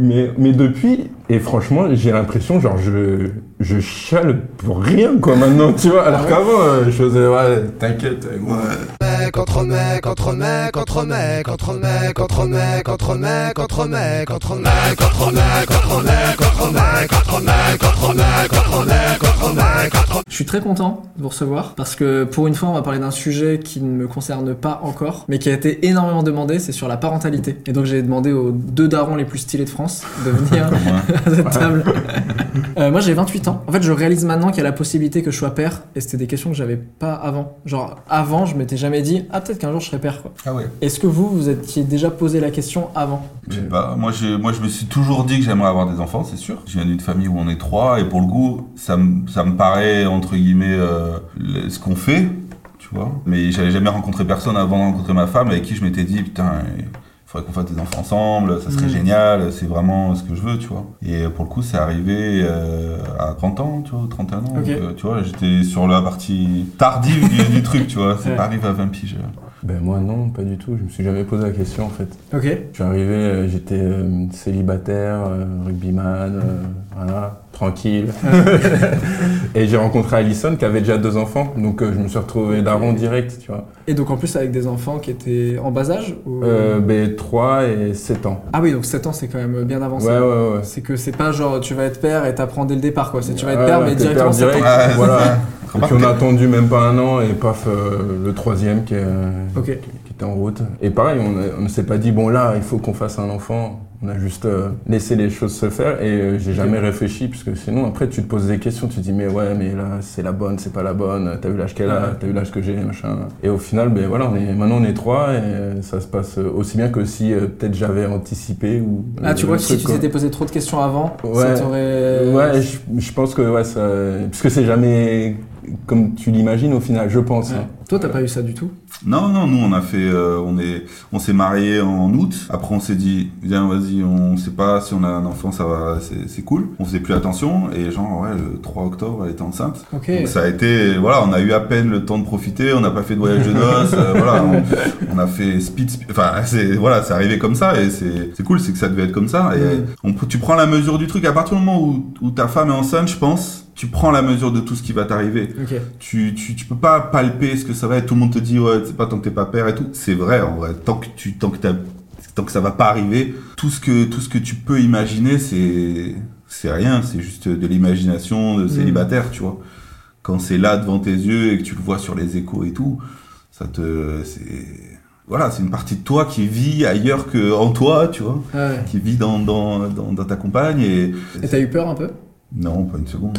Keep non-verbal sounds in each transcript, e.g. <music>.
Mais, mais depuis, et franchement, j'ai l'impression, genre, je, je chale pour rien, quoi, maintenant, tu vois. Alors qu'avant, euh, je faisais, ouais, t'inquiète, moi. mec, entre mec, entre mec, entre mec, entre mec, entre mec, entre mec, entre mec, entre mec, entre mec, entre mec, entre mec, entre mec, entre mec, entre mec, entre mec, entre Je suis très content de vous recevoir parce que pour une fois, on va parler d'un sujet qui ne me concerne pas encore, mais qui a été énormément demandé, c'est sur la parentalité. Et donc j'ai demandé aux deux darons les plus stylés de France de venir <laughs> à cette table. Euh, moi j'ai 28 ans. En fait, je réalise maintenant qu'il y a la possibilité que je sois père, et c'était des questions que j'avais pas avant. Genre avant, je m'étais jamais dit ah peut-être qu'un jour je serai père. Quoi. Ah ouais. Est-ce que vous, vous étiez déjà posé la question avant? Je sais pas. Moi, moi, je me suis toujours dit que j'aimerais avoir des enfants, c'est sûr. Je viens d'une famille où on est trois, et pour le coup, ça, me- ça me paraît entre guillemets euh, ce qu'on fait, tu vois. Mais j'avais jamais rencontré personne avant de rencontrer ma femme avec qui je m'étais dit putain. Faudrait qu'on fasse des enfants ensemble, ça serait Mm. génial, c'est vraiment ce que je veux, tu vois. Et pour le coup, c'est arrivé euh, à 30 ans, tu vois, 31 ans. Donc, euh, tu vois, j'étais sur la partie tardive du, du truc, tu vois. C'est Ouais. pas arrivé à 20 piges. Ben moi, non, pas du tout. Je me suis jamais posé la question, en fait. Ok. Je suis arrivé, euh, j'étais euh, célibataire, euh, rugbyman, voilà, tranquille. <laughs> et j'ai rencontré Alison qui avait déjà deux enfants, donc je me suis retrouvé daron direct, tu vois. Et donc en plus avec des enfants qui étaient en bas âge ou- Euh, ben 3 et 7 ans. Ah oui, donc 7 ans c'est quand même bien avancé. Ouais, ouais, ouais. C'est que c'est pas genre tu vas être père et t'apprends dès le départ quoi. C'est tu vas être père mais directement père 7 ans. direct, Ouais, voilà. <laughs> Et puis on a attendu même pas un an et paf, euh, le troisième qui, est, euh, qui, qui était en route. Et pareil, on, ne s'est pas dit, bon là, il faut qu'on fasse un enfant. On a juste euh, laissé les choses se faire et euh, j'ai jamais réfléchi parce que sinon après tu te poses des questions, tu te dis mais ouais mais là c'est la bonne, c'est pas la bonne, t'as vu l'âge qu'elle a, t'as vu l'âge que j'ai, machin. Et au final ben voilà, on est, maintenant on est trois et euh, ça se passe aussi bien que si euh, peut-être j'avais anticipé ou. Ah tu euh, vois le si truc, tu t'étais posé trop de questions avant, ça Ouais. t'aurait. Ouais, je, je pense que ouais, ça, parce que c'est jamais comme tu l'imagines au final, je pense. Ouais. hein. Toi t'as pas eu ça du tout? Non, non, nous on a fait, euh, on est, on s'est marié en août. Après on s'est dit, viens, vas-y, on sait pas si on a un enfant, ça va, c'est cool. On faisait plus attention et genre ouais, le 3 octobre, elle était enceinte. Ok. Donc ça a été, voilà, on a eu à peine le temps de profiter. On n'a pas fait de voyage de noces, euh, voilà. On, on a fait speed, speed- enfin c'est, voilà, c'est arrivé comme ça et c'est, c'est cool, c'est que ça devait être comme ça. Et Mm. on, tu prends la mesure du truc à partir du moment où, où ta femme est enceinte, je pense. Tu prends la mesure de tout ce qui va t'arriver tu, tu, tu peux pas palper ce que ça va être. Tout le monde te dit, ouais, c'est pas tant que t'es pas père et tout. C'est vrai, en vrai. Tant que tu, tant que t'as, tant que ça va pas arriver, tout ce que, tout ce que tu peux imaginer, c'est, c'est rien. C'est juste de l'imagination de célibataire, tu vois. Quand c'est là devant tes yeux et que tu le vois sur les échos et tout, ça te, c'est, voilà, c'est une partie de toi qui vit ailleurs que en toi, tu vois. Ouais. Qui vit dans, dans, dans, dans ta compagne et, Et t'as eu peur un peu? Non, pas une seconde.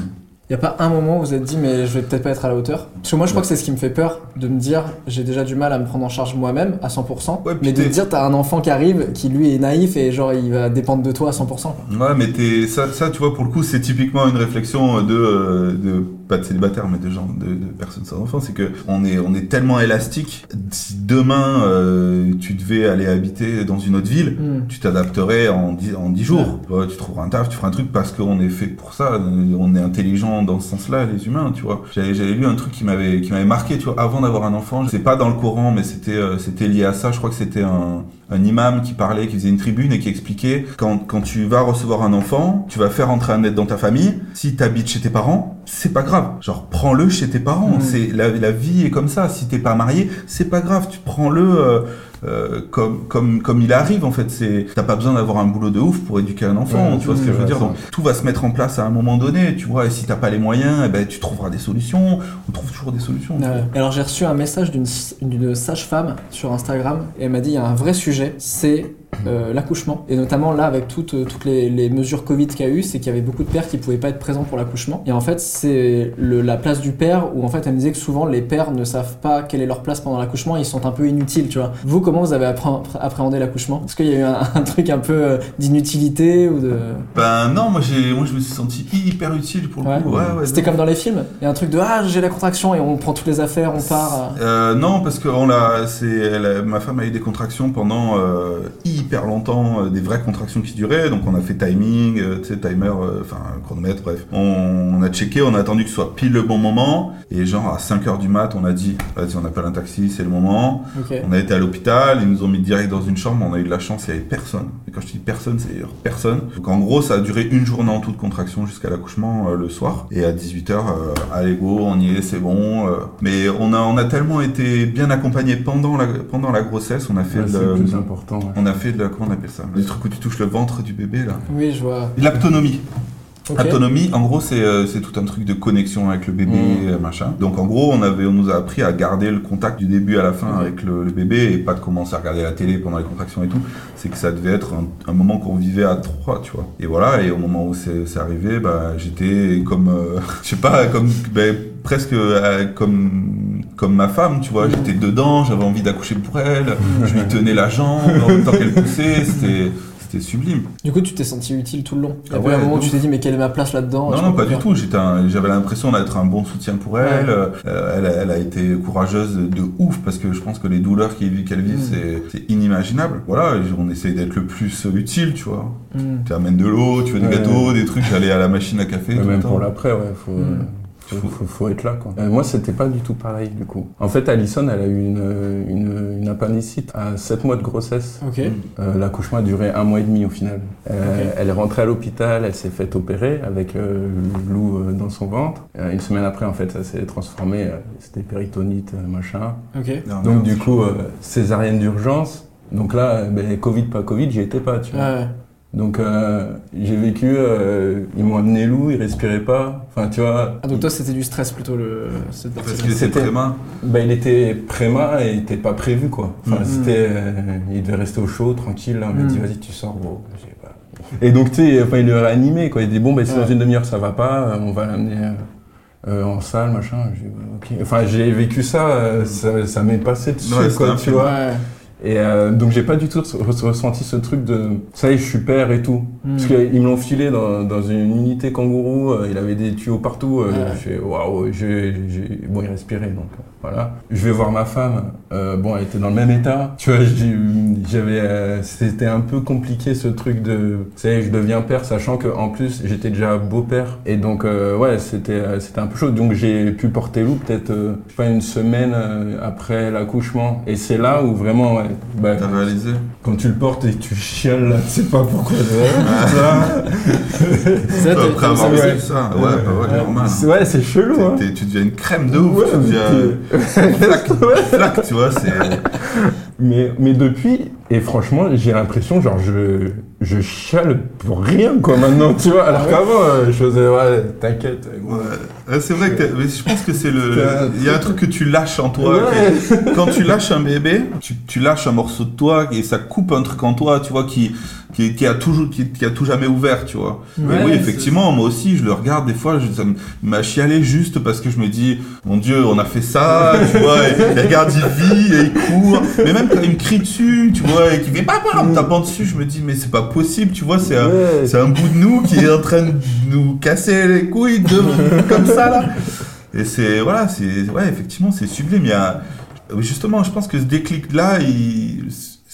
Y a pas un moment où vous vous êtes dit mais je vais peut-être pas être à la hauteur Parce que moi je crois que c'est ce qui me fait peur de me dire j'ai déjà du mal à me prendre en charge moi-même à 100%, Ouais, puis mais de dire t'as un enfant qui arrive qui lui est naïf et genre il va dépendre de toi à 100%. quoi. Ouais, mais t'es, ça, ça, tu vois, pour le coup, c'est typiquement une réflexion de, euh, de pas de célibataire, mais de gens, de, de personnes sans enfants. C'est que on est, on est tellement élastique. Si demain euh, tu devais aller habiter dans une autre ville, Hmm. tu t'adapterais en 10, en 10 jours. Ouais, tu trouveras un taf, tu feras un truc parce qu'on est fait pour ça. On est intelligent dans ce sens-là, les humains, tu vois. J'avais, j'avais lu un truc qui m'avait, qui m'avait marqué, tu vois, avant d'avoir un enfant. C'est pas dans le Coran, mais c'était, euh, c'était lié à ça. Je crois que c'était un, un imam qui parlait, qui faisait une tribune et qui expliquait quand, quand tu vas recevoir un enfant, tu vas faire entrer un aide dans ta famille. Si t'habites chez tes parents, c'est pas grave. Genre, prends-le chez tes parents. Mhm. C'est la, la vie est comme ça. Si t'es pas marié, c'est pas grave. Tu prends-le euh, euh, comme comme comme il arrive. En fait, c'est t'as pas besoin d'avoir un boulot de ouf pour éduquer un enfant. Ouais, tu vois ce que je veux dire? Donc, tout va se mettre en place à un moment donné. Tu vois. Et si t'as pas les moyens, eh ben tu trouveras des solutions. On trouve toujours des solutions. Ouais. Alors j'ai reçu un message d'une d'une sage-femme sur Instagram et elle m'a dit il y a un vrai sujet, c'est euh, l'accouchement. Et notamment là, avec toutes, euh, toutes les, les mesures Covid qu'il y a eu, c'est qu'il y avait beaucoup de pères qui pouvaient pas être présents pour l'accouchement. Et en fait, c'est la place du père où en fait, elle me disait que souvent les pères ne savent pas quelle est leur place pendant l'accouchement, ils sont un peu inutiles, tu vois. Vous, comment vous avez appré- appréhendé l'accouchement? Est-ce qu'il y a eu un, <laughs> un truc un peu euh, d'inutilité ou de? Ben non, moi, j'ai, moi je me suis senti hyper utile pour le Ouais. coup. Ouais, ouais, C'était comme dans les films Il y a un truc de Ah, j'ai la contraction et on prend toutes les affaires, on part. euh. Non, parce que on a- ma femme a eu des contractions pendant euh, hyper longtemps, euh, des vraies contractions qui duraient. Donc on a fait timing, euh, timer, euh, enfin chronomètre, bref. On, on a checké, on a attendu que ce soit pile le bon moment. Et genre à 5h du mat, on a dit, vas-y, on appelle un taxi, c'est le moment. On a été à l'hôpital, ils nous ont mis direct dans une chambre, on a eu de la chance, il y avait personne. Et quand je dis personne, c'est personne. Donc en gros, ça a duré une journée en toute contraction jusqu'à l'accouchement euh, le soir. Et à 18h, euh, allez go, on y est, c'est bon. euh. Mais on a, on a tellement été bien accompagnés pendant la, pendant la grossesse, on a fait Ouais, de le plus important. ouais. on a fait de la, comment on appelle ça Le truc où tu touches le ventre du bébé là. Oui, je vois. L'aptonomie. Ok. Autonomie, en gros, c'est euh, c'est tout un truc de connexion avec le bébé, Mm. euh, machin. Donc, en gros, on, avait, on nous a appris à garder le contact du début à la fin Ok. avec le, le bébé et pas de commencer à regarder la télé pendant les contractions et tout. C'est que ça devait être un, un moment qu'on vivait à trois, tu vois. Et voilà, et au moment où c'est arrivé, bah, j'étais comme, euh, <laughs> je sais pas, comme, ben, presque euh, comme, comme ma femme, tu vois. Mm. J'étais dedans, j'avais envie d'accoucher pour elle, je lui tenais la jambe en même temps qu'elle poussait, c'était c'était sublime. Du coup, tu t'es senti utile tout le long. Il y a Ah un moment où tu t'es dit, mais quelle est ma place là-dedans? Non, non, pas du tout. J'étais un- J'avais l'impression d'être un bon soutien pour elle. Ouais. Euh, elle, a- elle a été courageuse de ouf parce que je pense que les douleurs qu'elle qu'elle vit, Mm. c'est- c'est inimaginable. Voilà, on essaye d'être le plus utile, tu vois. Hmm. Tu amènes de l'eau, tu veux des Ouais. gâteaux, des trucs, j'allais à la machine à café. Mais tout le même temps. pour l'après, ouais, faut, Mm. Faut, faut- faut être là, quoi. Euh, moi, c'était pas du tout pareil, du coup. En fait, Alison, elle a eu une, une, une appendicite à 7 mois de grossesse. Ok. Euh, L'accouchement a duré un mois et demi au final. Euh, Ok. Elle est rentrée à l'hôpital, elle s'est fait opérer avec euh, Lou euh, dans son ventre. Euh, une semaine après, en fait, ça s'est transformé. euh, C'était péritonite, euh, machin. Ok. Non, Donc non, du coup, euh, césarienne d'urgence. Donc là, ben, Covid, pas Covid, j'y étais pas, tu vois. Ouais. Donc euh, j'ai vécu, euh, ils m'ont amené Lou, il respirait pas. Enfin, tu vois, Ah, donc toi, c'était du stress plutôt, le... Parce c'était C'était- préma. bah, il était préma et il était pas prévu, quoi. Enfin, Mhm. c'était, euh, il devait rester au chaud, tranquille. Là, on m'a dit, Mhm. vas-y, tu sors, gros. Pas- Et donc, tu sais, enfin, il le réanimé, quoi. Il dit, bon, bah, si Ouais. dans une demi-heure ça va pas, on va l'amener euh, en salle, machin. J'ai. Enfin, j'ai vécu ça, euh, ça, ça m'est passé dessus, Ouais, quoi, tu vois. Ouais. Et euh, donc j'ai pas du tout re- ressenti ce truc de ça y est je suis père et tout. Hmm. Parce qu'ils me l'ont filé dans, dans une unité kangourou, euh, il avait des tuyaux partout. euh, Ouais. Je fais waouh, j'ai- j'ai- bon il respirait donc euh, voilà. Je vais voir ma femme, euh, bon elle était dans le même état. Tu vois, j'avais, euh, c'était un peu compliqué ce truc de, tu sais, je deviens père sachant que en plus j'étais déjà beau-père et donc euh, ouais c'était c'était un peu chaud. Donc j'ai pu porter loup peut-être euh, je sais pas une semaine après l'accouchement et c'est là où vraiment ouais, bah, T'as réalisé quand tu le portes et que tu chiales là, tu sais pas pourquoi. <laughs> ça. Ça, Après avoir ça- vécu ça, ouais, bah ouais, normal. C'est- Ouais, c'est chelou. T'es- Hein. t'es- tu deviens une crème de ouf, Ouais, tu deviens <laughs> flaque, tu vois, c'est... Mais, mais depuis, et franchement, j'ai l'impression, genre, je, je chiale pour rien, quoi, maintenant, tu vois. Alors qu'avant, euh, je faisais, ouais, t'inquiète. Ouais, Ouais, c'est vrai que mais je pense que c'est le. Il y a un truc que tu lâches en toi. Ouais. Quand tu lâches un bébé, tu, tu lâches un morceau de toi et ça coupe un truc en toi, tu vois, qui, qui, qui a toujours, qui, qui a tout jamais ouvert, tu vois. Ouais, et oui, effectivement, moi aussi, je le regarde des fois, je, ça m'a chialé juste parce que je me dis, mon Dieu, on a fait ça, <laughs> tu vois, et, et regarde, il vit, et il court. Mais même quand il me crie dessus, tu vois, et qu'il fait papa, en me tapant dessus, je me dis, mais c'est pas possible, tu vois, c'est un, Ouais. c'est un bout de nous qui est en train de nous casser les couilles de, <laughs> comme ça là. Et c'est voilà, c'est ouais, effectivement, c'est sublime. Il y a justement, je pense que ce déclic là, il,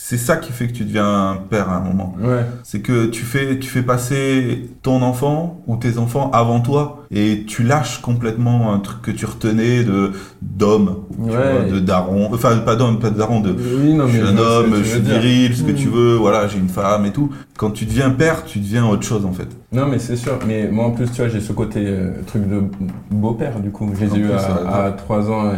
c'est ça qui fait que tu deviens un père à un moment. Ouais. C'est que tu fais tu fais passer ton enfant ou tes enfants avant toi et tu lâches complètement un truc que tu retenais de d'homme, Ouais. de daron, enfin pas d'homme, pas de daron, de Oui, non, je suis mais un homme, je suis viril, ce que Mm. tu veux, voilà, j'ai une femme et tout. Quand tu deviens père, tu deviens autre chose en fait. Non, mais c'est sûr. Mais moi, en plus, tu vois, j'ai ce côté euh, truc de beau-père, du coup. Je les ai eu à, à 3 ans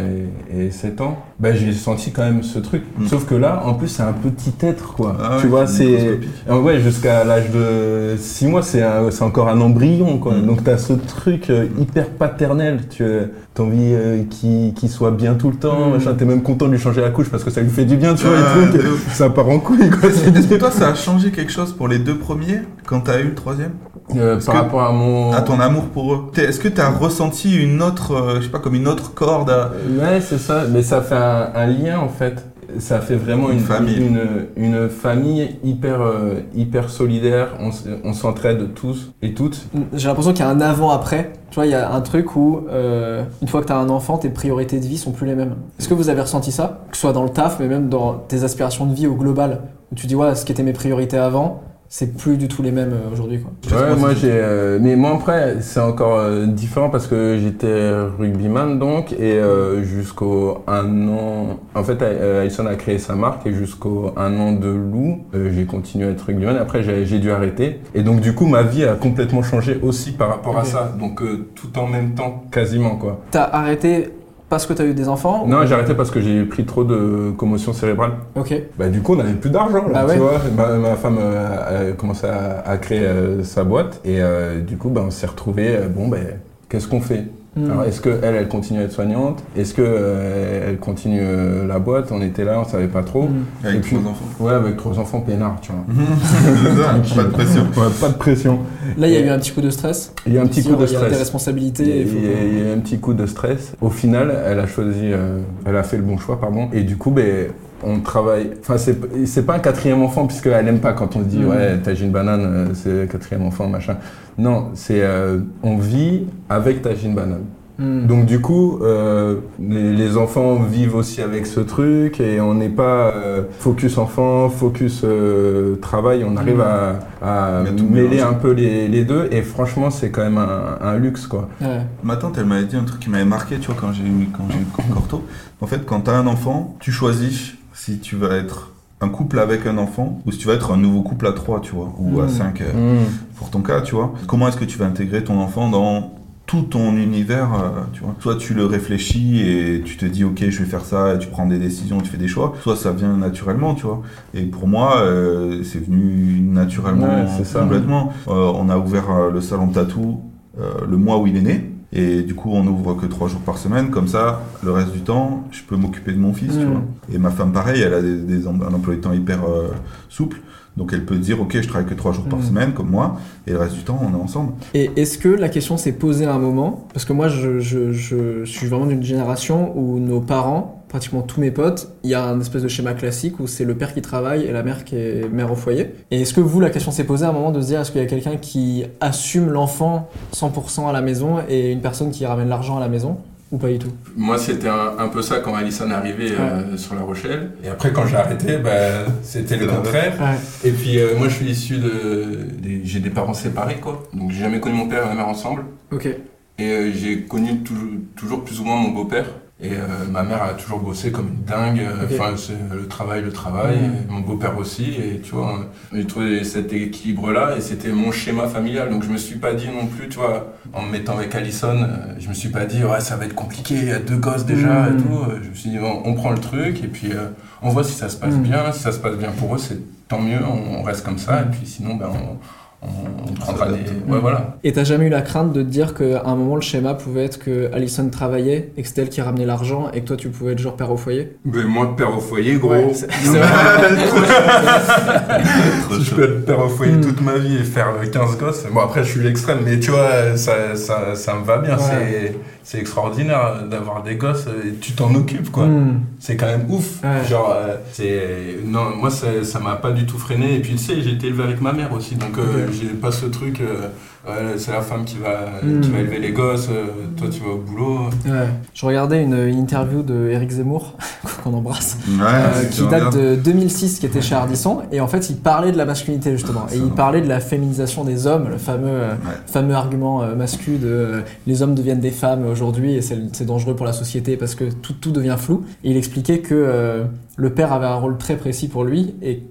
et, et 7 ans. Bah, j'ai senti quand même ce truc. Mm. Sauf que là, en plus, c'est un peu petit être, quoi. Ah tu ouais, vois, c'est. Ah ouais, jusqu'à l'âge de 6 mois, c'est encore un embryon, quoi. Mm. Donc, t'as ce truc euh, hyper paternel. Tu as envie euh, qu'il soit bien tout le temps, Mm. machin. T'es même content de lui changer la couche parce que ça lui fait du bien, tu vois, Ah, les trucs. ouf. Ça part en couille, quoi. Est-ce que toi, ça a changé quelque chose pour les deux premiers quand t'as eu le troisième Euh, par que- rapport à mon. À ton amour pour eux? Est-ce que t'as ressenti une autre, euh, je sais pas, comme une autre corde à... Ouais, c'est ça. Mais ça fait un, un lien en fait. Ça fait vraiment Une une, famille. Une, une famille hyper, euh, hyper solidaire. On, s'entraide tous et toutes. J'ai l'impression qu'il y a un avant-après. Tu vois, il y a un truc où, euh, une fois que tu as un enfant, tes priorités de vie sont plus les mêmes. Est-ce que vous avez ressenti ça? Que ce soit dans le taf, mais même dans tes aspirations de vie au global, où tu dis, ouais, ce qui était mes priorités avant, c'est plus du tout les mêmes euh, aujourd'hui. quoi. Ouais, moi j'ai. euh, mais moi après, c'est encore euh, différent parce que j'étais rugbyman donc, et euh, jusqu'au un an. En fait, euh, Alison a créé sa marque et jusqu'au un an de loup, euh, j'ai continué à être rugbyman. Après, j'ai j'ai dû arrêter. Et donc, du coup, ma vie a complètement changé aussi par rapport à ça. Donc, euh, tout en même temps, quasiment quoi. T'as arrêté parce que t'as eu des enfants Non, ou- j'ai arrêté parce que j'ai pris trop de commotion cérébrale. Ok. Bah, du coup, on n'avait plus d'argent, là, Bah tu ouais. vois. Ma, ma femme euh, a commencé à, à créer euh, sa boîte et euh, du coup, bah, on s'est retrouvés, bon, ben, qu'est-ce qu'on fait? Hmm. Alors, est-ce qu'elle, elle continue à être soignante? Est-ce qu'elle elle continue euh, la boîte? On était là, on savait pas trop. Hmm. Avec puis- trois enfants. Ouais, avec trois enfants peinards, tu vois. <laughs> Ça, pas de pression. Ouais, pas de pression. Là, il y a eu un petit coup de stress. Il y a un petit coup de Il y a des stress. responsabilités. Il y, a, il y a- a un petit coup de stress. Au final, elle a choisi, euh, elle a fait le bon choix, pardon. Et du coup, ben, on travaille. Enfin, c'est c'est pas un quatrième enfant puisqu'elle aime pas quand on se dit Mhm. ouais, t'as une banane, euh, c'est le quatrième enfant, machin. Non, c'est euh, on vit avec ta banane. Hmm. Donc du coup, euh, les, les enfants vivent aussi avec ce truc et on n'est pas euh, focus enfant, focus euh, travail. On arrive Mhm. à, mêler un peu les, les deux et franchement, c'est quand même un, un luxe quoi. Ouais. Ma tante, elle m'avait dit un truc qui m'avait marqué, tu vois, quand j'ai eu, quand j'ai eu Corto. En fait, quand t'as un enfant, tu choisis si tu vas être un couple avec un enfant ou si tu vas être un nouveau couple à trois, tu vois, ou à Mm. cinq, euh, pour ton cas, tu vois. Comment est-ce que tu vas intégrer ton enfant dans tout ton univers, euh, tu vois? Soit tu le réfléchis et tu te dis, ok, je vais faire ça, et tu prends des décisions, tu fais des choix. Soit ça vient naturellement, tu vois. Et pour moi, euh, c'est venu naturellement, Ouais, c'est ça. complètement. On a ouvert le salon de tatou le mois où il est né. Et du coup, on ouvre que trois jours par semaine. Comme ça, le reste du temps, je peux m'occuper de mon fils, tu vois. Et ma femme, pareil, elle a des, des un emploi du temps hyper euh, souple. Donc elle peut dire, ok, je travaille que trois jours par semaine, comme moi. Et le reste du temps, on est ensemble. Et est-ce que la question s'est posée à un moment? Parce que moi, je, je, je suis vraiment d'une génération où nos parents, pratiquement tous mes potes, il y a un espèce de schéma classique où c'est le père qui travaille et la mère qui est mère au foyer. Et est-ce que vous, la question s'est posée à un moment de se dire est-ce qu'il y a quelqu'un qui assume l'enfant 100% à la maison et une personne qui ramène l'argent à la maison Ou pas du tout? Moi, c'était un, un peu ça quand Alison est arrivée euh, sur La Rochelle. Et après, quand j'ai arrêté, bah, c'était le contraire. Ouais. Et puis, euh, moi, je suis issu de. des- j'ai des parents séparés, quoi. Donc, j'ai jamais connu mon père et ma mère ensemble. Ok. Et euh, j'ai connu toujours, toujours plus ou moins mon beau-père. Et euh, ma mère a toujours bossé comme une dingue. Euh. Enfin, c'est le travail, le travail. Et mon beau-père aussi. Et tu vois, euh, j'ai trouvé cet équilibre-là. Et c'était mon schéma familial. Donc, je me suis pas dit non plus, tu vois, en me mettant avec Allison, euh, je me suis pas dit, ouais, ça va être compliqué. Il y a deux gosses déjà Mhm. et tout. Euh, Je me suis dit, on, on prend le truc. Et puis, euh, on voit si ça se passe Mhm. bien. Si ça se passe bien pour eux, c'est tant mieux. On, reste comme ça. Et puis, sinon, ben, on, on, on prendra des. s'adapte. Ouais, voilà. Et t'as jamais eu la crainte de te dire qu'à un moment le schéma pouvait être que Alison travaillait et que c'était elle qui ramenait l'argent et que toi tu pouvais être genre père au foyer? Mais moi, père au foyer, gros. Ouais, c'est- c'est vrai. <laughs> Si je peux être père au foyer Mm. toute ma vie et faire 15 gosses, bon après je suis l'extrême, mais tu vois, ça, ça, ça me va bien, Ouais. c'est, c'est extraordinaire d'avoir des gosses et tu t'en occupes quoi. Hmm. C'est quand même ouf. Ouais. Genre, euh, c'est. Non, moi ça, ça m'a pas du tout freiné, et puis tu sais, j'ai été élevé avec ma mère aussi, donc euh, j'ai pas ce truc, euh, ouais, c'est la femme qui va, Mm. qui va élever les gosses, euh, toi tu vas au boulot. Ouais. Je regardais une, une interview de Eric Zemmour, <laughs> qu'on embrasse, Ouais, euh, qui date bien. de 2006, qui était chez Ardisson, et en fait il parlait de la masculinité justement, et il parlait de la féminisation des hommes, le fameux, euh, fameux argument euh, masculin de euh, les hommes deviennent des femmes aujourd'hui et c'est c'est dangereux pour la société parce que tout, tout devient flou. Et il expliquait que euh, le père avait un rôle très précis pour lui et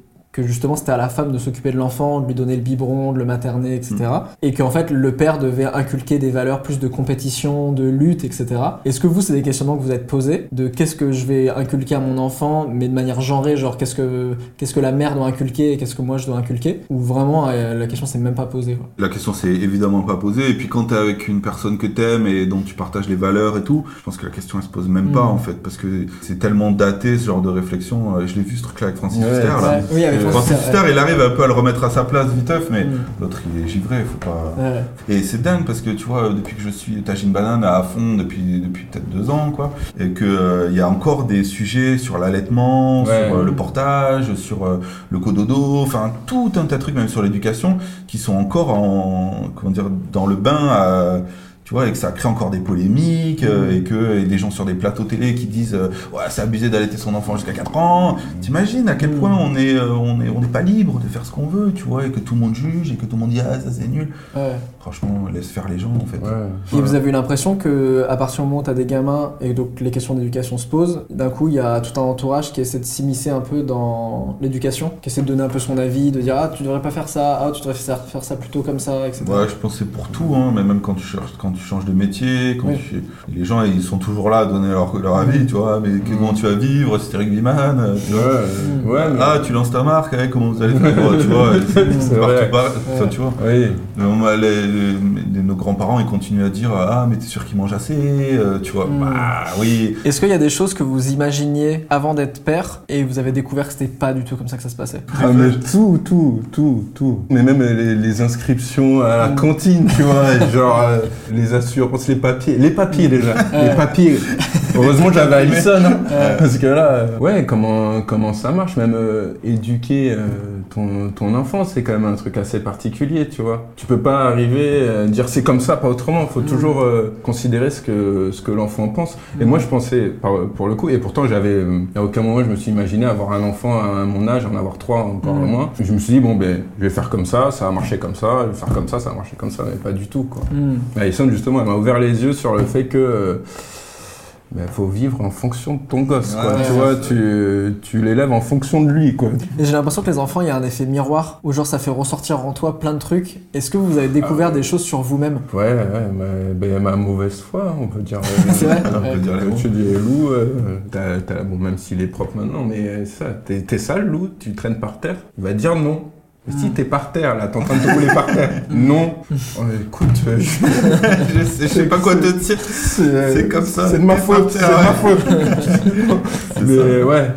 que justement c'était à la femme de s'occuper de l'enfant, de lui donner le biberon, de le materner, etc. Mm. Et qu'en fait le père devait inculquer des valeurs plus de compétition, de lutte, etc. Est-ce que vous, c'est des questionnements que vous êtes posés de qu'est-ce que je vais inculquer à mon enfant, mais de manière genrée, genre qu'est-ce que, qu'est-ce que la mère doit inculquer et qu'est-ce que moi je dois inculquer? Ou vraiment euh, la question s'est même pas posée quoi. La question s'est évidemment pas posée. Et puis quand t'es avec une personne que t'aimes et dont tu partages les valeurs et tout, je pense que la question elle se pose même pas Mm. en fait, parce que c'est tellement daté ce genre de réflexion. Euh, Je l'ai vu ce truc-là avec Francis Ouais, Huster, là. Oui, avec Huster, Huster, il arrive un peu à le remettre à sa place viteuf, mais Mm. l'autre il est givré, faut pas. ouais. Et c'est dingue parce que tu vois, depuis que je suis Tagine Banane à fond depuis, depuis peut-être deux ans, quoi, et que euh, il y a encore des sujets sur l'allaitement, Ouais. sur euh, le portage, sur euh, le cododo, enfin tout un tas de trucs, même sur l'éducation, qui sont encore en, comment dire, dans le bain à tu vois, et que ça crée encore des polémiques, euh, et que et des gens sur des plateaux télé qui disent euh, ouais c'est abusé d'allaiter son enfant jusqu'à 4 ans. T'imagines à quel point on est euh, on est on n'est pas libre de faire ce qu'on veut, tu vois, et que tout le monde juge et que tout le monde dit ah ça c'est nul. Ouais. Franchement, laisse faire les gens en fait. Ouais. Et vous avez eu l'impression que à partir du moment où tu as des gamins et donc les questions d'éducation se posent, d'un coup il y a tout un entourage qui essaie de s'immiscer un peu dans l'éducation, qui essaie de donner un peu son avis, de dire ah tu devrais pas faire ça, ah tu devrais faire, faire ça plutôt comme ça, etc. Ouais, je pense que c'est pour tout, hein, mais même quand tu, cherches, quand tu changes de métier, quand Oui. tu, les gens ils sont toujours là à donner leur, leur avis, tu vois, mais comment tu vas vivre, c'est Eric Wiman, euh, tu vois. Ouais, Mm. ouais, mais- Ah, tu lances ta marque, hein, comment vous allez faire, tu vois, <laughs> c'est partout tu vois. Oui. Mais on m'a- les- les- nos grands-parents, ils continuent à dire Ah, mais t'es sûr qu'ils mangent assez euh, Tu vois, Mm. bah oui. Est-ce qu'il y a des choses que vous imaginiez avant d'être père et vous avez découvert que c'était pas du tout comme ça que ça se passait? Ah, mais tout, tout, tout, tout. Mais même les, les inscriptions à la Mm. cantine, tu vois, genre euh, les assurances, les papiers. Les papiers déjà. <laughs> Les papiers. Heureusement que j'avais Alison, hein, parce que là, euh, ouais, comment, comment ça marche? Même euh, éduquer euh, ton, ton enfant, c'est quand même un truc assez particulier, tu vois. Tu peux pas arriver à dire c'est comme ça, pas autrement. Faut Mm. toujours euh, considérer ce que, ce que l'enfant pense. Et moi, je pensais, pour le coup, et pourtant, j'avais, à aucun moment, je me suis imaginé avoir un enfant à mon âge, en avoir trois encore Mm. moins. Je me suis dit, bon, ben, je vais faire comme ça, ça va marcher comme ça, je vais faire comme ça, ça va marcher comme ça, mais pas du tout, quoi. Hmm. Justement, elle m'a ouvert les yeux sur le fait que. euh, ben, faut vivre en fonction de ton gosse, quoi. Ouais, tu vois, tu, tu l'élèves en fonction de lui, quoi. Et j'ai l'impression que les enfants, il y a un effet miroir où genre ça fait ressortir en toi plein de trucs. Est-ce que vous avez découvert des choses sur vous-même? Ouais, ouais, mais, ben, ma mauvaise foi, on peut dire. euh, <laughs> C'est vrai On peut dire les Euh, mots. Tu dis Lou, euh, t'as- t'as- bon, même s'il est propre maintenant, mais euh, ça, t'es t'es sale, Lou, tu traînes par terre. Il va dire non. Si Mm. t'es par terre, là, t'es en train de te rouler par terre, <laughs> non. Oh, écoute, euh, <laughs> je- sais, je sais pas quoi te dire. c'est C'est comme ça. C'est de ma faute, c'est de ma faute. <laughs> Mais ouais,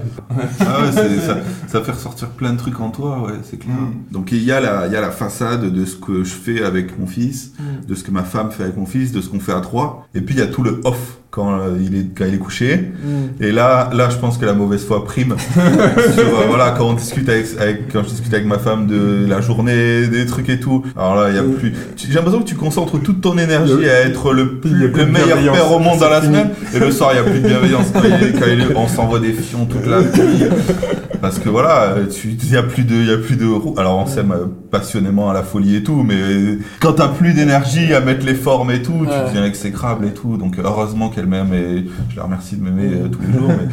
Ah ouais, ça, ça fait ressortir plein de trucs en toi, ouais, c'est clair. Donc il y, a la, y a la façade de ce que je fais avec mon fils, Mm. de ce que ma femme fait avec mon fils, de ce qu'on fait à trois. Et puis il y a tout le off quand euh, il est quand il est couché. Hmm. Et là, là, je pense que la mauvaise foi prime. <laughs> Sur, euh, voilà, quand on discute avec, avec, quand je discute avec ma femme de la journée, des trucs et tout. Alors là, il y a plus. J'ai l'impression que tu concentres toute ton énergie à être le, plus, le meilleur père au monde dans la fini. semaine. Et le soir, il y a plus de bienveillance. Quand, il est- quand il est- on s'envoie des fions toute la <laughs> nuit. Parce que voilà, tu, il y a plus de, il y a plus de. Alors on s'aime euh, passionnément à la folie et tout, mais quand t'as plus d'énergie à mettre les formes et tout, Ouais. tu deviens exécrable et tout. Donc heureusement qu'elle m'aime et je la remercie de m'aimer euh, tous les jours. Mais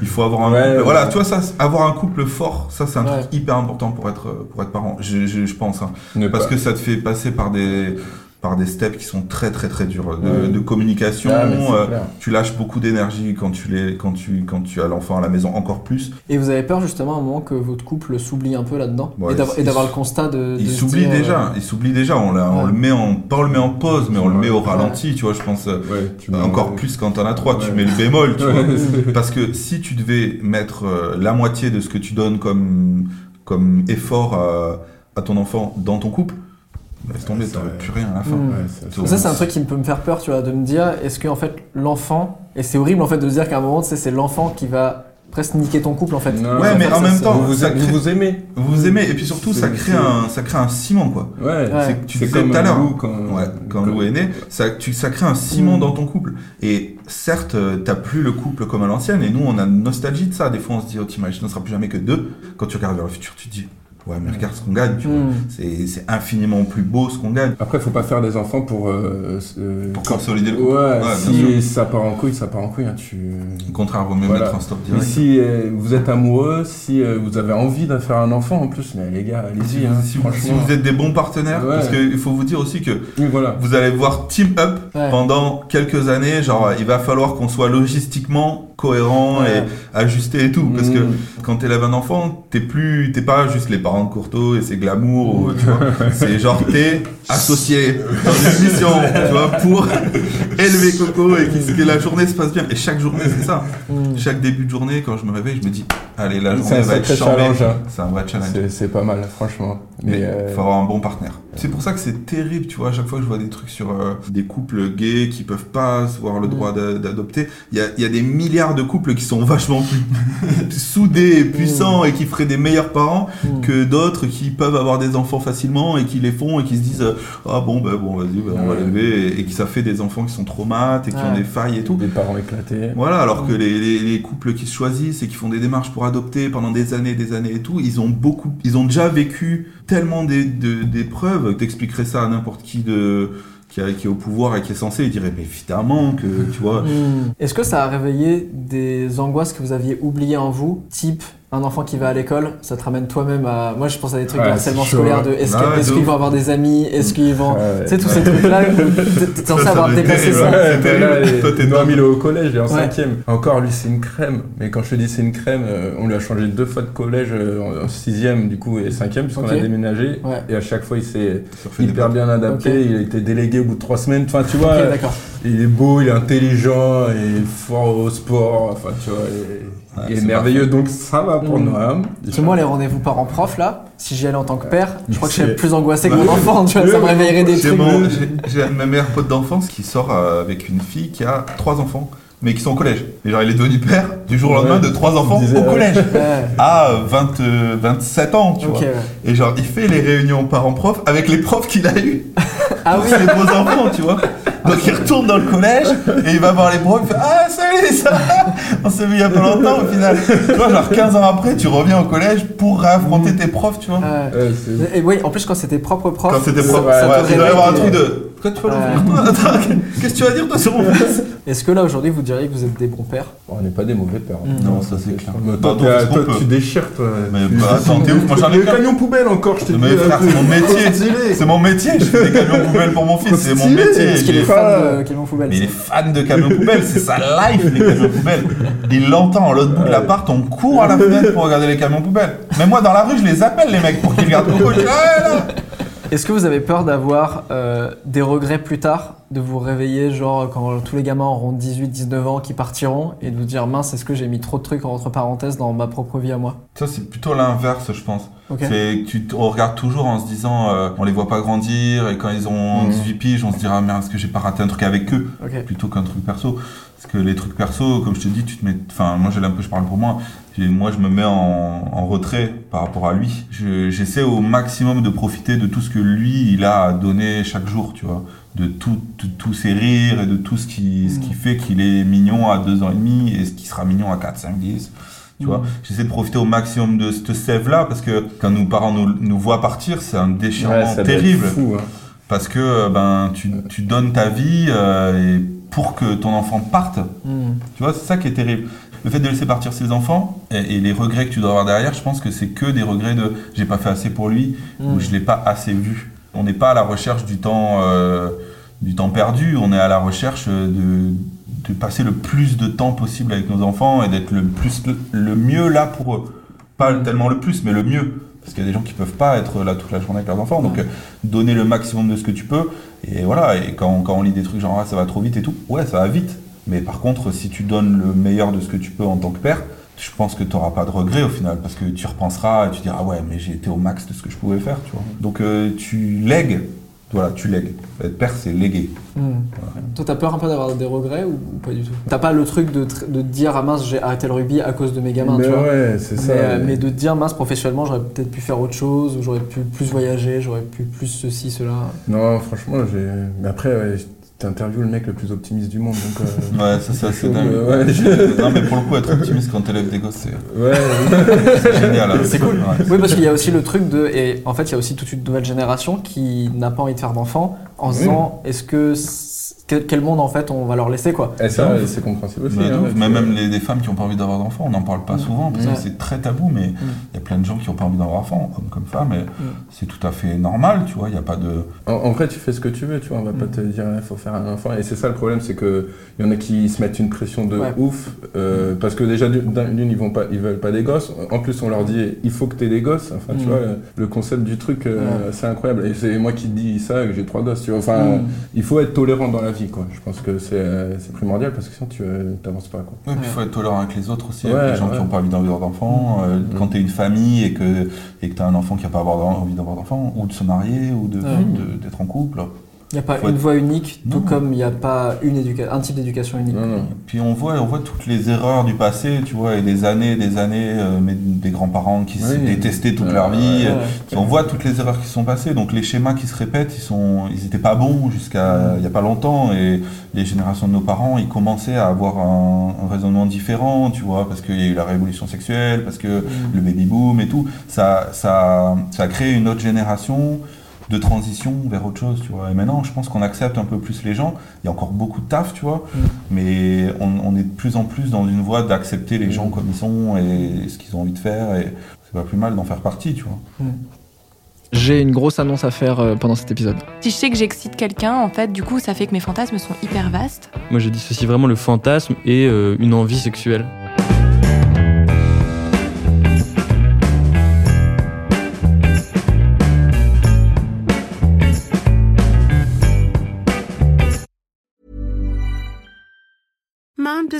il faut avoir un Ouais, couple. ouais. Voilà, tu vois ça, avoir un couple fort, ça c'est un Ouais. truc hyper important pour être euh, pour être parent. Je, je, je pense. hein. Parce pas- que ça te fait passer par des par des steps qui sont très très très durs de, Ouais. de communication. Ah, euh, tu lâches beaucoup d'énergie quand tu les quand tu quand tu as l'enfant à la maison encore plus. Et vous avez peur justement à un moment que votre couple s'oublie un peu là-dedans Ouais, et d'avoir- et il- d'avoir le constat de. Il s'oublie dire, déjà, euh, il s'oublie déjà. On, l'a- on le met en pas on le met en pause, mais on le met au ralenti. Tu vois, je pense. euh, Ouais, tu mets- Encore plus quand t'en as trois, tu mets le bémol, tu <laughs> vois. Parce que si tu devais mettre euh, la moitié de ce que tu donnes comme, comme effort à, à ton enfant dans ton couple, laisse tomber, ouais. plus rien à la fin. Mm. Ouais, Ça, c'est un truc qui me peut me faire peur, tu vois, de me dire, est-ce que en fait l'enfant, et c'est horrible en fait de se dire qu'à un moment, tu sais, c'est l'enfant qui va presque niquer ton couple en fait. Non. Ouais, mais en ça, même temps, vous, vous, ça vous <laughs> crée- vous aimez. Vous vous aimez, et puis surtout, ça crée, un, ça crée un ciment, quoi. Ouais, Ouais. Tu disais comme tout à l'heure. Quand, Ouais, quand Lou est né, ça, tu, ça crée un ciment Mm. dans ton couple. Et certes, euh, t'as plus le couple comme à l'ancienne, et nous, on a une nostalgie de ça. Des fois, on se dit, oh, t'imagines, on sera plus jamais que deux. Quand tu regardes vers le futur, tu te dis, ouais, mais regarde ce qu'on gagne, tu vois. Mm. C'est c'est infiniment plus beau ce qu'on gagne. Après, faut pas faire des enfants pour. euh, euh, Pour consolider le couple. Ouais, si ça part en couille, ça part en couille. hein, tu... Au contraire, vaut mieux Voilà. mettre un stop Mais direct. si euh, vous êtes amoureux, si euh, vous avez envie de faire un enfant en plus, mais les gars, Si, allez-y. Hein, si si vous êtes des bons partenaires, Ouais. parce qu'il faut vous dire aussi que Oui, voilà. vous allez voir team up Ouais. pendant quelques années. Genre, il va falloir qu'on soit logistiquement cohérent Ouais. et ajusté et tout. Parce que Mm. quand t'élèves un enfant, t'es plus, t'es pas juste les parents de Courteau et c'est glamour, ou, tu vois. <laughs> C'est genre t'es associé dans une mission, tu vois, pour <laughs> élever Coco et que que la journée se passe bien. Et chaque journée, c'est ça. Mm. Chaque début de journée, quand je me réveille, je me dis, allez, la journée va être challenge. hein. C'est un vrai challenge. C'est pas mal, franchement. Mais il euh, faut avoir un bon partenaire. C'est pour ça que c'est terrible, tu vois, à chaque fois que je vois des trucs sur euh, des couples gays qui peuvent pas avoir le droit d'a- d'adopter, il y a, il y a des milliards de couples qui sont vachement plus <laughs> soudés et puissants et qui feraient des meilleurs parents Mm. que d'autres qui peuvent avoir des enfants facilement et qui les font et qui se disent euh, ah bon ben bon vas-y ben, on va l'élever et, et qui ça fait des enfants qui sont traumates et qui ont des failles et tout. des parents éclatés. Voilà, alors Mm. que les, les, les couples qui se choisissent et qui font des démarches pour adopter pendant des années, des années et tout, ils ont beaucoup, ils ont déjà vécu tellement d'épreuves. T'expliquerais ça à n'importe qui qui, est au pouvoir et qui est censé, il dirait mais évidemment que tu vois. Mm. Est-ce que ça a réveillé des angoisses que vous aviez oubliées en vous, type un enfant qui va à l'école, ça te ramène toi-même à. Moi, je pense à des trucs Ouais, de harcèlement scolaire, hein. de est-ce que- est-ce de qu'ils vont avoir des amis, est-ce qu'ils vont. Ouais. Tu sais, tous ces trucs-là, <laughs> t'es- t'es censé avoir dépassé ça. hein. Ouais, ben là, Toi, t'es Noam, il est au collège, il est en Ouais. cinquième. Encore, lui, c'est une crème. Mais quand je te dis c'est une crème, euh, on lui a changé deux fois de collège euh, en sixième, du coup, et cinquième, puisqu'on a déménagé. Ouais. Et à chaque fois, il s'est hyper bien adapté. Il a été délégué au bout de trois semaines. Enfin, tu vois, il est beau, il est intelligent, il est fort au sport. Enfin, tu vois, Ouais, il est c'est merveilleux. Donc, ça va pour Mm. Noam. Parce que moi, les rendez-vous parents-prof, là, si j'y allais en tant que père, je crois que je serais plus angoissé que Bah, mon enfant, tu vois, ça me réveillerait des J'ai trucs. mon- j'ai- un de mes meilleurs potes d'enfance qui sort euh, avec une fille qui a trois enfants, mais qui sont au collège. Et genre, il est devenu père du jour au lendemain Ouais. de trois enfants au collège. <laughs> Ouais. À 20, euh, 27 ans, tu vois. ouais. Et genre, il fait les réunions parents-prof avec les profs qu'il a eu. Ah oui, C'est les beaux enfants, tu vois. Donc il retourne dans le collège et il va voir les profs, il fait Ah, salut, <laughs> ça On s'est vu il y a pas longtemps au final. Tu vois, genre 15 ans après, tu reviens au collège pour réaffronter tes profs, tu vois. Ouais. Ouais, c'est- Et oui, en plus, quand c'était propre prof, Quand c'était ça- prof, ouais, ça ouais, il doit y avoir un truc des- de. Pourquoi tu vas l'ouvrir <laughs> Qu'est-ce que tu vas dire toi sur mon fils? Est-ce que là, aujourd'hui, vous diriez que vous êtes des bons pères? On n'est pas des mauvais pères. Mm. Non, ça, c'est clair. Mais toi, tu déchires, toi. Mais Tu- bah, attends, t'es ouf, moi j'en ai Le camion poubelle encore, je t'ai dit. Mais frère, euh, c'est mon métier. <laughs> C'est mon métier, je fais des camions poubelles pour mon fils, c'est mon métier. Parce qu'il Il est fan de Clément Poubelle. Mais il est fan de camions poubelles, c'est sa life les camions poubelles. Il l'entend à l'autre bout de l'appart, on court à la fenêtre pour regarder les camions poubelles. Mais moi dans la rue, je les appelle les mecs pour qu'ils regardent Coco. Je dis, Ah, là. Est-ce que vous avez peur d'avoir euh, des regrets plus tard De vous réveiller, genre quand tous les gamins auront 18-19 ans qui partiront et de vous dire mince, est-ce que j'ai mis trop de trucs entre parenthèses dans ma propre vie à moi? Ça c'est plutôt l'inverse, je pense. Ok. C'est que tu te regardes toujours en se disant, euh, on les voit pas grandir et quand ils ont Mhm. 18 piges, on se dira merde, est-ce que j'ai pas raté un truc avec eux? Plutôt qu'un truc perso. Parce que les trucs perso, comme je te dis, tu te mets. Enfin, moi, j'ai un peu, je parle pour moi. Moi, je me mets en, en retrait par rapport à lui. Je- J'essaie au maximum de profiter de tout ce que lui, il a à donner chaque jour, tu vois. De tout- de tous ses rires et de tout ce qui, ce qui fait qu'il est mignon à deux ans et demi et ce qui sera mignon à 4, 5, 10. Tu vois, Mhm. j'essaie de profiter au maximum de cette sève-là parce que quand nos parents nous, nous voient partir, c'est un déchirement Ouais, terrible fou, hein. parce que ben tu, tu donnes ta vie euh, et pour que ton enfant parte. Hmm. Tu vois, c'est ça qui est terrible. Le fait de laisser partir ses enfants et, et les regrets que tu dois avoir derrière, je pense que c'est que des regrets de j'ai pas fait assez pour lui Mm. ou je l'ai pas assez vu. On n'est pas à la recherche du temps euh, du temps perdu, on est à la recherche de, de passer le plus de temps possible avec nos enfants et d'être le plus le, le mieux là pour eux. Pas tellement le plus, mais le mieux. Parce qu'il y a des gens qui peuvent pas être là toute la journée avec leurs enfants. Donc, Ouais. euh, donner le maximum de ce que tu peux. Et voilà, et quand, quand on lit des trucs genre ah, ça va trop vite et tout, ouais, ça va vite. Mais par contre, si tu donnes le meilleur de ce que tu peux en tant que père, je pense que tu n'auras pas de regret au final, parce que tu repenseras et tu diras ouais, mais j'ai été au max de ce que je pouvais faire, tu vois. Donc euh, tu lègues, voilà, tu lègues. Être père, c'est léguer. Hmm. Toi, t'as peur un peu d'avoir des regrets ou, ou pas du tout? T'as pas le truc de, de dire ah mince, j'ai arrêté le rugby à cause de mes gamins, Mais tu vois? ouais, c'est ça. mais, euh, mais de te dire mince professionnellement j'aurais peut-être pu faire autre chose ou j'aurais pu plus voyager j'aurais pu plus ceci cela Non, franchement, j'ai. Mais après, ouais, t'interviews le mec le plus optimiste du monde. Donc, euh, Ouais, ça c'est assez dingue. mais ouais. <laughs> Non, mais pour le coup, être optimiste quand t'élèves des gosses, c'est ouais. c'est génial. hein. C'est cool. Ouais. Oui, parce qu'il y a aussi le truc de. Et en fait, il y a aussi toute une nouvelle génération qui n'a pas envie de faire d'enfants en se Oui. disant est-ce que. Quel, monde en fait on va leur laisser quoi Et ça, c'est compréhensible aussi. Bah, hein, même que- même les, femmes qui n'ont pas envie d'avoir d'enfants, on n'en parle pas souvent parce que c'est très tabou, mais il y a plein de gens qui n'ont pas envie d'avoir d'enfants, hommes comme femmes, et Mm. c'est tout à fait normal, tu vois, il n'y a pas de... En, en vrai, tu fais ce que tu veux, tu vois. On va pas te dire, il faut faire un enfant. Et c'est ça le problème, c'est que il y en a qui se mettent une pression de Ouais. ouf, euh, parce que déjà d'une, ils vont pas, ils veulent pas des gosses. En plus, on leur dit, il faut que tu aies des gosses. Enfin, tu Mm. vois, le, concept du truc, euh, c'est incroyable. Et c'est moi qui te dis ça, que j'ai trois gosses. Tu vois. Enfin, Mm. il faut être tolérant dans la vie, quoi. Je pense que c'est, euh, c'est primordial parce que sinon tu euh, t'avances pas, quoi. Ouais, puis il faut être tolérant avec les autres aussi, Ouais, avec les gens ouais. qui n'ont pas envie d'avoir d'enfants. euh, Mm. Quand tu es une famille et que et que tu as un enfant qui n'a pas envie d'avoir d'enfants, ou de se marier, ou de- Ouais. de- d'être en couple. Il n'y a pas Faut une être- voie unique, tout Non. comme il n'y a pas une éduca- un type d'éducation unique. Non, non. Puis on voit, on voit toutes les erreurs du passé, tu vois, et des années, des années, euh, mais des grands-parents qui se Oui. détestaient toute Ouais, leur vie. ouais, ouais. puis on voit toutes les erreurs qui sont passées. Donc les schémas qui se répètent, ils sont, ils étaient pas bons jusqu'à il y a pas longtemps. Et les générations de nos parents, ils commençaient à avoir un, un raisonnement différent, tu vois, parce qu'il y a eu la révolution sexuelle, parce que le baby boom et tout. Ça, ça, ça a créé une autre génération de transition vers autre chose, tu vois. Et maintenant, je pense qu'on accepte un peu plus les gens. Il y a encore beaucoup de taf, tu vois, Mm. mais on, on est de plus en plus dans une voie d'accepter les gens comme ils sont et ce qu'ils ont envie de faire. Et c'est pas plus mal d'en faire partie, tu vois. J'ai une grosse annonce à faire euh, pendant cet épisode. Si je sais que j'excite quelqu'un, en fait, du coup, ça fait que mes fantasmes sont hyper vastes. Moi, je dissocie vraiment le fantasme et euh, une envie sexuelle.